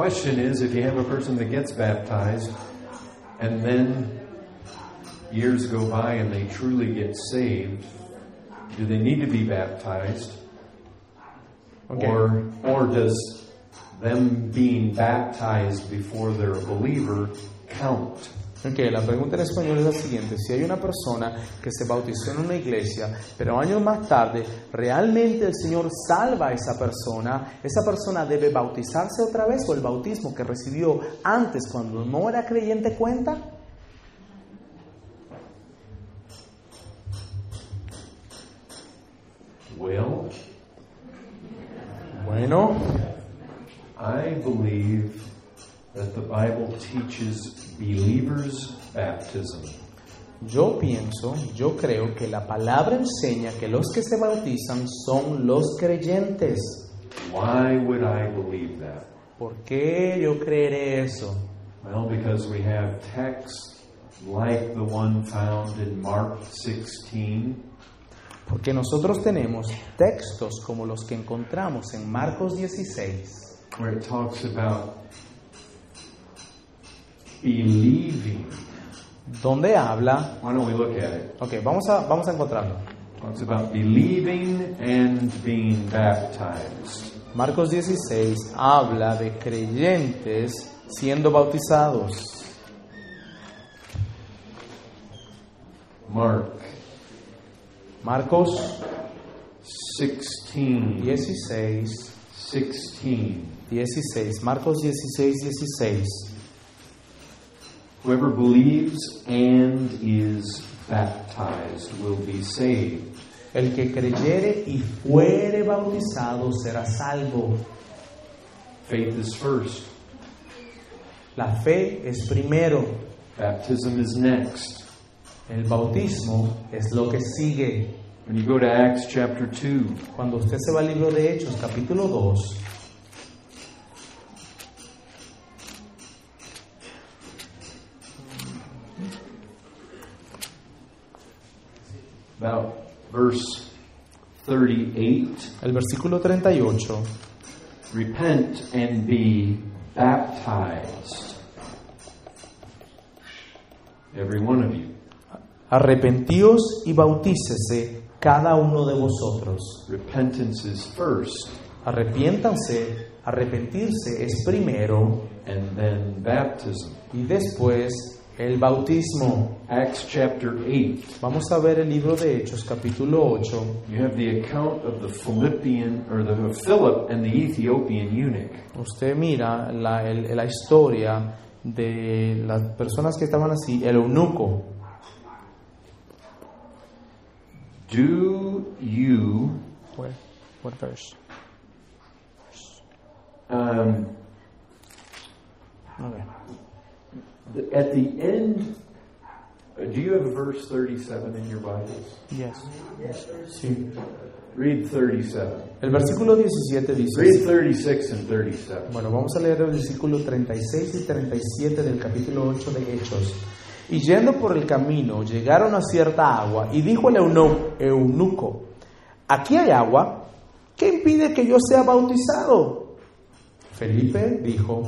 question is if you have a person that gets baptized and then years go by and they truly get saved, do they need to be baptized? Okay. Or, or does them being baptized before they're a believer count? Ok, la pregunta en español es la siguiente. Si hay una persona que se bautizó en una iglesia, pero años más tarde realmente el Señor salva a esa persona, ¿esa persona debe bautizarse otra vez o el bautismo que recibió antes cuando no era creyente cuenta? Well, Bueno, I believe that the Bible teaches believers' baptism. yo pienso, yo creo que la palabra enseña que los que se bautizan son los creyentes. Why would I believe that? ¿Por qué yo creeré eso? Well, because we have texts like the one found in Mark 16, Porque nosotros tenemos textos como los que encontramos en Marcos 16, where it talks about believing. donde habla, Why don't we look at it? ok, vamos a, vamos a encontrarlo. Talks about believing and being baptized. Marcos 16 habla de creyentes siendo bautizados. Mark Marcos 16. 16, 16. 16, Marcos 16, 16. Whoever believes and is baptized will be saved. El que creyere y fuere bautizado será salvo. Faith is first. La fe es primero, Baptism is next. el bautismo es lo que sigue. When you go to Acts chapter 2, Cuando usted se va al libro de Hechos, capítulo 2, about verse 38, el versículo 38, repent and be baptized. Every one of you. arrepentíos y bautícese cada uno de vosotros. Repentance is first, Arrepiéntanse, arrepentirse es primero and then baptism. y después el bautismo. Acts chapter 8, Vamos a ver el libro de Hechos, capítulo 8. you have the account of the Philippian, or the Philip and the Ethiopian eunuch. Usted mira la, el- la historia de las personas que estaban así, el eunuco. Do you What verse? um, the- at the end? Do you have verse 37 in your Bibles? Yes. Sí. Read 37. El versículo 17 dice, Read 36 and 37. bueno, vamos a leer el versículo 36 y 37 del capítulo 8 de Hechos. Y yendo por el camino, llegaron a cierta agua, y dijo el eunuco, aquí hay agua, ¿qué impide que yo sea bautizado? Felipe dijo,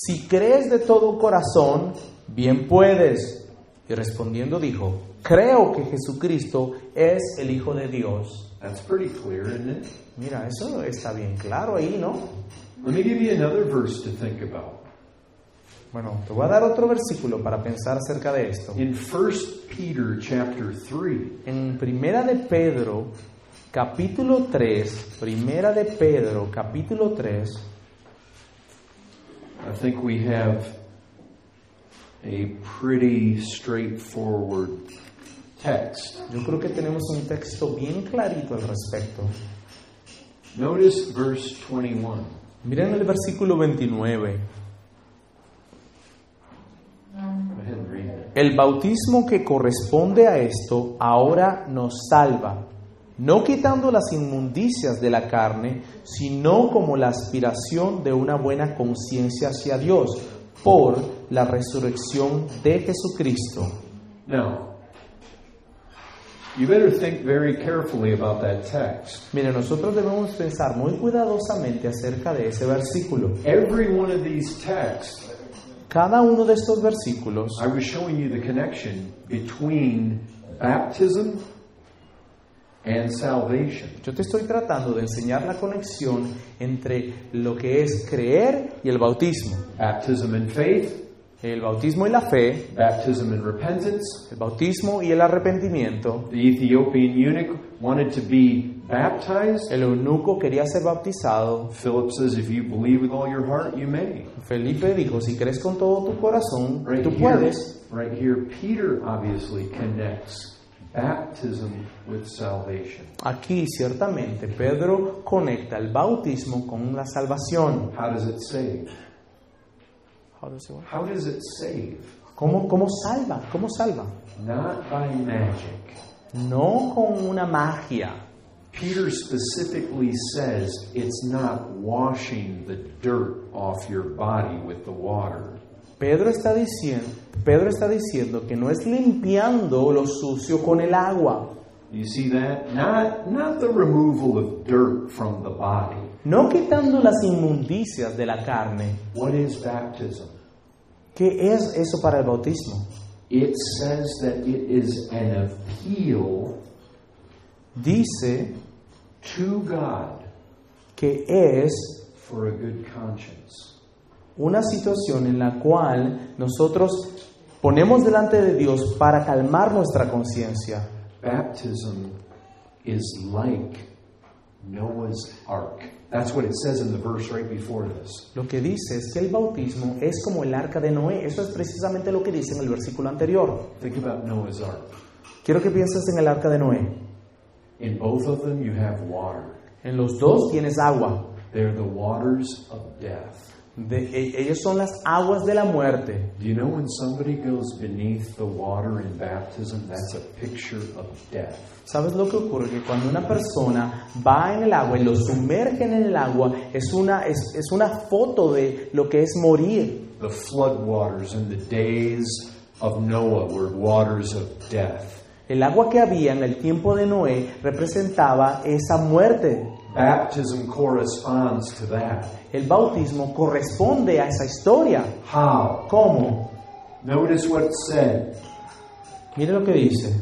si crees de todo corazón, bien puedes. Y respondiendo dijo, creo que Jesucristo es el Hijo de Dios. That's pretty clear, isn't it? Mira, eso está bien claro ahí, ¿no? Let me give you another verse to think about. Bueno, te voy a dar otro versículo para pensar acerca de esto. In 1 Peter chapter 3, En Primera de Pedro, capítulo 3, Primera de Pedro, capítulo 3, I think we have a pretty straightforward text. yo creo que tenemos un texto bien clarito al respecto. Notice verse 21. Miren el versículo 29. Go ahead and read it. El bautismo que corresponde a esto ahora nos salva, no quitando las inmundicias de la carne, sino como la aspiración de una buena conciencia hacia Dios por la resurrección de Jesucristo. Now, You better think very carefully about that text. Mire, nosotros debemos pensar muy cuidadosamente acerca de ese versículo. Every one of these texts, Cada uno de estos versículos, I was showing you the connection between baptism and salvation. yo te estoy tratando de enseñar la conexión entre lo que es creer y el bautismo. Baptism and faith, El bautismo y la fe, baptism and repentance. el bautismo y el arrepentimiento. The Ethiopian eunuch wanted to be baptized. El eunuco quería ser bautizado. Philip says, if you believe with all your heart, you may. Felipe dijo, si crees con todo tu corazón, Right tú here, puedes. right here, Peter obviously connects baptism with salvation. Aquí ciertamente Pedro conecta el bautismo con la salvación. How does it save? How does it save? ¿Cómo, cómo salva? ¿Cómo salva? Not by magic. No con una magia. Peter specifically says it's not washing the dirt off your body with the water. Pedro está diciendo, Pedro está diciendo que no es limpiando lo sucio con el agua, You see that? Not, not the removal of dirt from the body. no quitando las inmundicias de la carne. What is baptism? ¿Qué es eso para el bautismo? It says that it is an appeal Dice to God que es for a good conscience. una situación en la cual nosotros ponemos delante de Dios para calmar nuestra conciencia. Baptism is like Noah's ark. That's what it says in the verse right before this. Lo que dice es que el bautismo es como el arca de Noé. Eso es precisamente lo que dice en el versículo anterior. Think about Noah's ark. Quiero que pienses en el arca de Noé. In both of them, you have water. En los dos tienes agua. They're the waters of death. De- e- ellos son las aguas de la muerte. You know when somebody goes beneath the water in baptism, that's a picture of death? ¿Sabes lo que ocurre? Que cuando una persona va en el agua y lo sumergen en el agua, es una, es, es una foto de lo que es morir. The flood waters in the days of Noah were waters of death. El agua que había en el tiempo de Noé representaba esa muerte. Baptism corresponds to that. El bautismo corresponde a esa historia. How? ¿Cómo? Notice what it said. Mire lo que dice.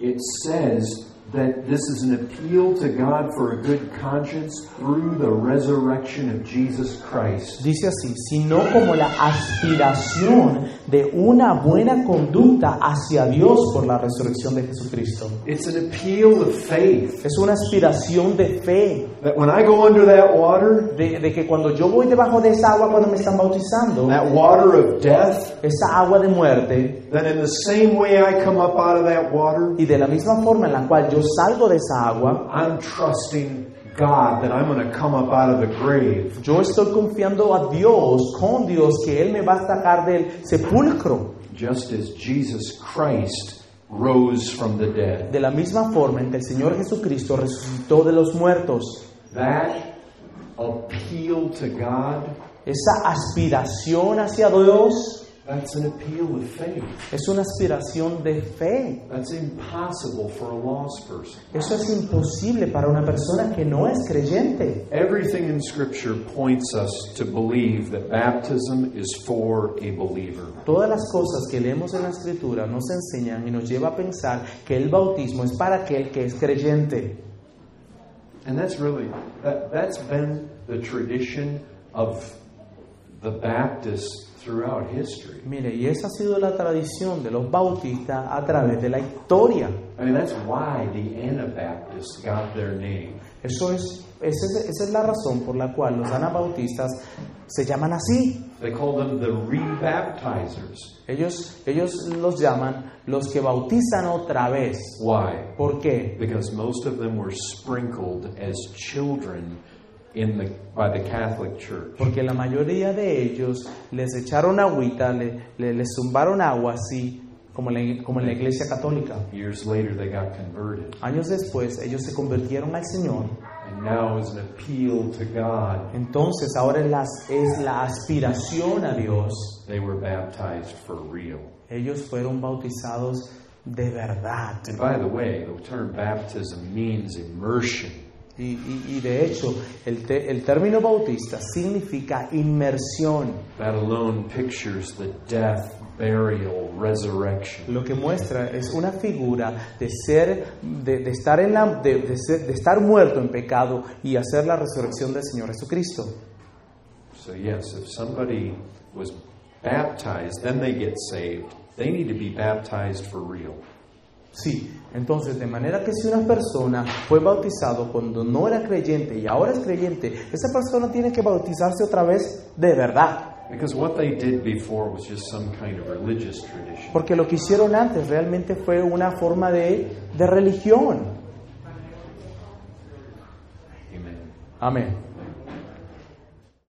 It says that this is an appeal to God for a good conscience through the resurrection of Jesus Christ. Dice así, sino como la aspiración de una buena conducta hacia Dios por la resurrección de Jesucristo. It's an appeal of faith. Es una aspiración de fe, That when I go under that water, de, de que cuando yo voy debajo de esa agua cuando me están bautizando, that water of death, esa agua de muerte, then in the same way I come up out of that water, y de la misma forma en la cual yo salgo de esa agua, I'm trusting God that I'm going to come up out of the grave. yo estoy confiando a Dios, con Dios, que Él me va a sacar del sepulcro. Just as Jesus Christ rose from the dead. De la misma forma en que el Señor Jesucristo resucitó de los muertos. That appeal to God, Esa aspiración hacia Dios that's an appeal of faith. es una aspiración de fe. That's impossible for a lost person. Eso es imposible para una persona que no es creyente. Everything in Scripture points us to believe that baptism is for a believer. Todas las cosas que leemos en la Escritura nos enseñan y nos lleva a pensar que el bautismo es para aquel que es creyente. And that's really, that, that's been the tradition of the Baptists throughout history. Mire, y esa ha sido la tradición de los bautistas a través de la historia. I mean, that's why the Anabaptists got their name. Eso es, esa es, esa es la razón por la cual los anabautistas se llaman así. They call them the rebaptizers. Ellos, ellos los llaman los que bautizan otra vez. Why? ¿Por qué? Because most of them were sprinkled as children in the, by the Catholic Church. Porque la mayoría de ellos les echaron agüita, le, le- les zumbaron agua así, como la, como en la iglesia católica. Years later, they got converted. Años después, ellos se convirtieron al Señor. And now, as an appeal to God, Entonces, ahora es la, es la aspiración a Dios. they were baptized for real. Ellos fueron bautizados de verdad. And by the way, the term baptism means immersion. Y, y- y de hecho, el, te- el término bautista significa inmersión, That alone pictures the death, burial, resurrection. Lo que muestra es una figura de ser, de, de estar en la, de, de ser- de estar muerto en pecado y hacer la resurrección del Señor Jesucristo. So, yes, if somebody was baptized, then they get saved. They need to be baptized for real. Sí, entonces de manera que si una persona fue bautizado cuando no era creyente y ahora es creyente, esa persona tiene que bautizarse otra vez de verdad. Because what they did before was just some kind of religious tradition. Porque lo que hicieron antes realmente fue una forma de, de religión. Amén.